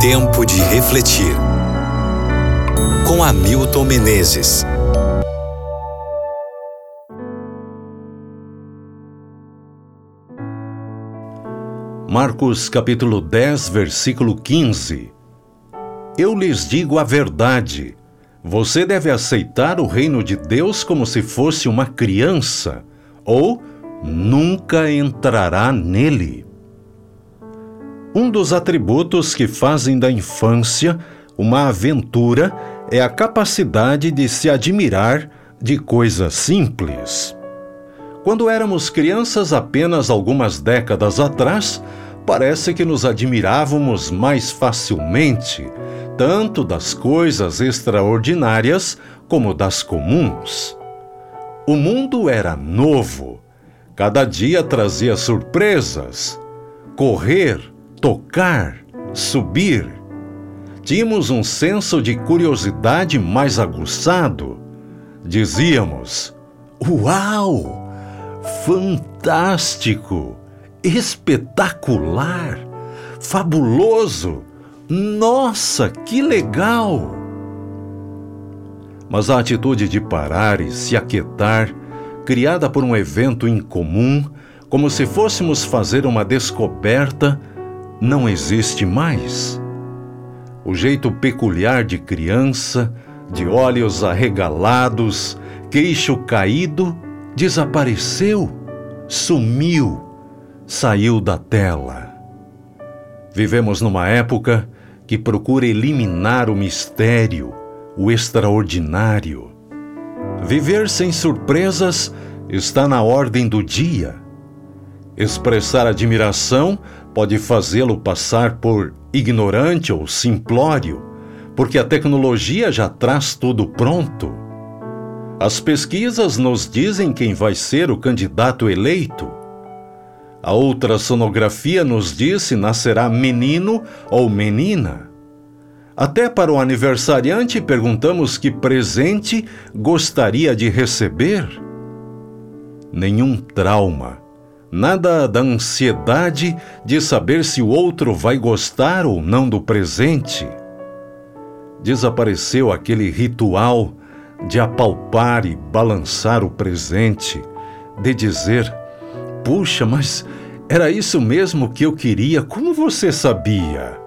Tempo de refletir. Com Hamilton Menezes. Marcos capítulo 10, versículo 15. Eu lhes digo a verdade. Você deve aceitar o reino de Deus como se fosse uma criança, ou nunca entrará nele. Um dos atributos que fazem da infância uma aventura é a capacidade de se admirar de coisas simples. Quando éramos crianças, apenas algumas décadas atrás, parece que nos admirávamos mais facilmente, tanto das coisas extraordinárias como das comuns. O mundo era novo, cada dia trazia surpresas. Correr, tocar, subir. Tínhamos um senso de curiosidade mais aguçado. Dizíamos: Uau! Fantástico! Espetacular! Fabuloso! Nossa, que legal! Mas a atitude de parar e se aquietar, criada por um evento incomum, como se fôssemos fazer uma descoberta, não existe mais. O jeito peculiar de criança, de olhos arregalados, queixo caído, desapareceu, sumiu, saiu da tela. Vivemos numa época que procura eliminar o mistério, o extraordinário. Viver sem surpresas está na ordem do dia. Expressar admiração pode fazê-lo passar por ignorante ou simplório, porque a tecnologia já traz tudo pronto. As pesquisas nos dizem quem vai ser o candidato eleito. A ultrassonografia nos diz se nascerá menino ou menina. Até para o aniversariante perguntamos que presente gostaria de receber. Nenhum trauma nada da ansiedade de saber se o outro vai gostar ou não do presente. Desapareceu aquele ritual de apalpar e balançar o presente, de dizer: Puxa, mas era isso mesmo que eu queria, como você sabia?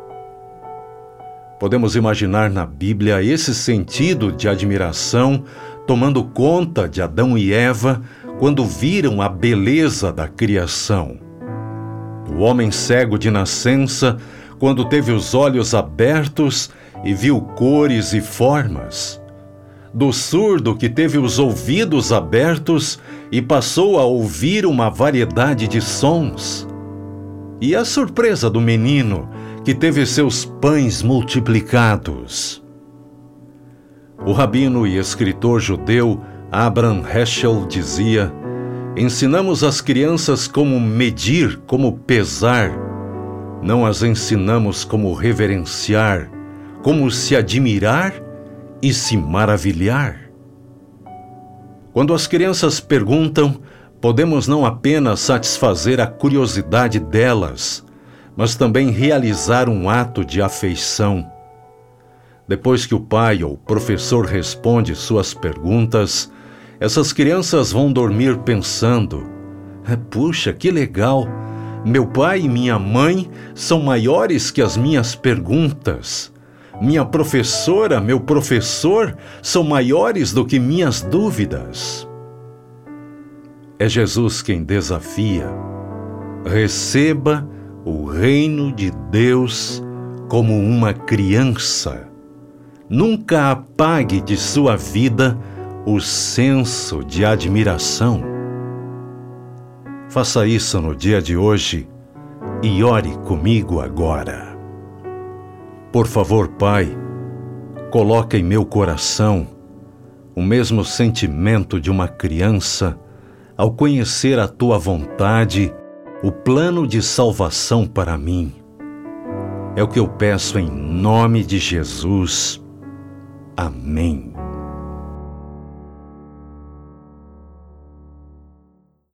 Podemos imaginar na Bíblia esse sentido de admiração tomando conta de Adão e Eva quando viram a beleza da criação. O homem cego de nascença, quando teve os olhos abertos e viu cores e formas. Do surdo que teve os ouvidos abertos e passou a ouvir uma variedade de sons. E a surpresa do menino que teve seus pães multiplicados. O rabino e escritor judeu Abraham Heschel dizia: Ensinamos as crianças como medir, como pesar. Não as ensinamos como reverenciar, como se admirar e se maravilhar. Quando as crianças perguntam, podemos não apenas satisfazer a curiosidade delas, mas também realizar um ato de afeição. Depois que o pai ou professor responde suas perguntas, essas crianças vão dormir pensando: é, puxa, que legal! Meu pai e minha mãe são maiores que as minhas perguntas. Minha professora, meu professor são maiores do que minhas dúvidas. É Jesus quem desafia. Receba o reino de Deus como uma criança. Nunca apague de sua vida o senso de admiração. Faça isso no dia de hoje e ore comigo agora. Por favor, Pai, coloque em meu coração o mesmo sentimento de uma criança ao conhecer a tua vontade, o plano de salvação para mim. É o que eu peço em nome de Jesus. Amém.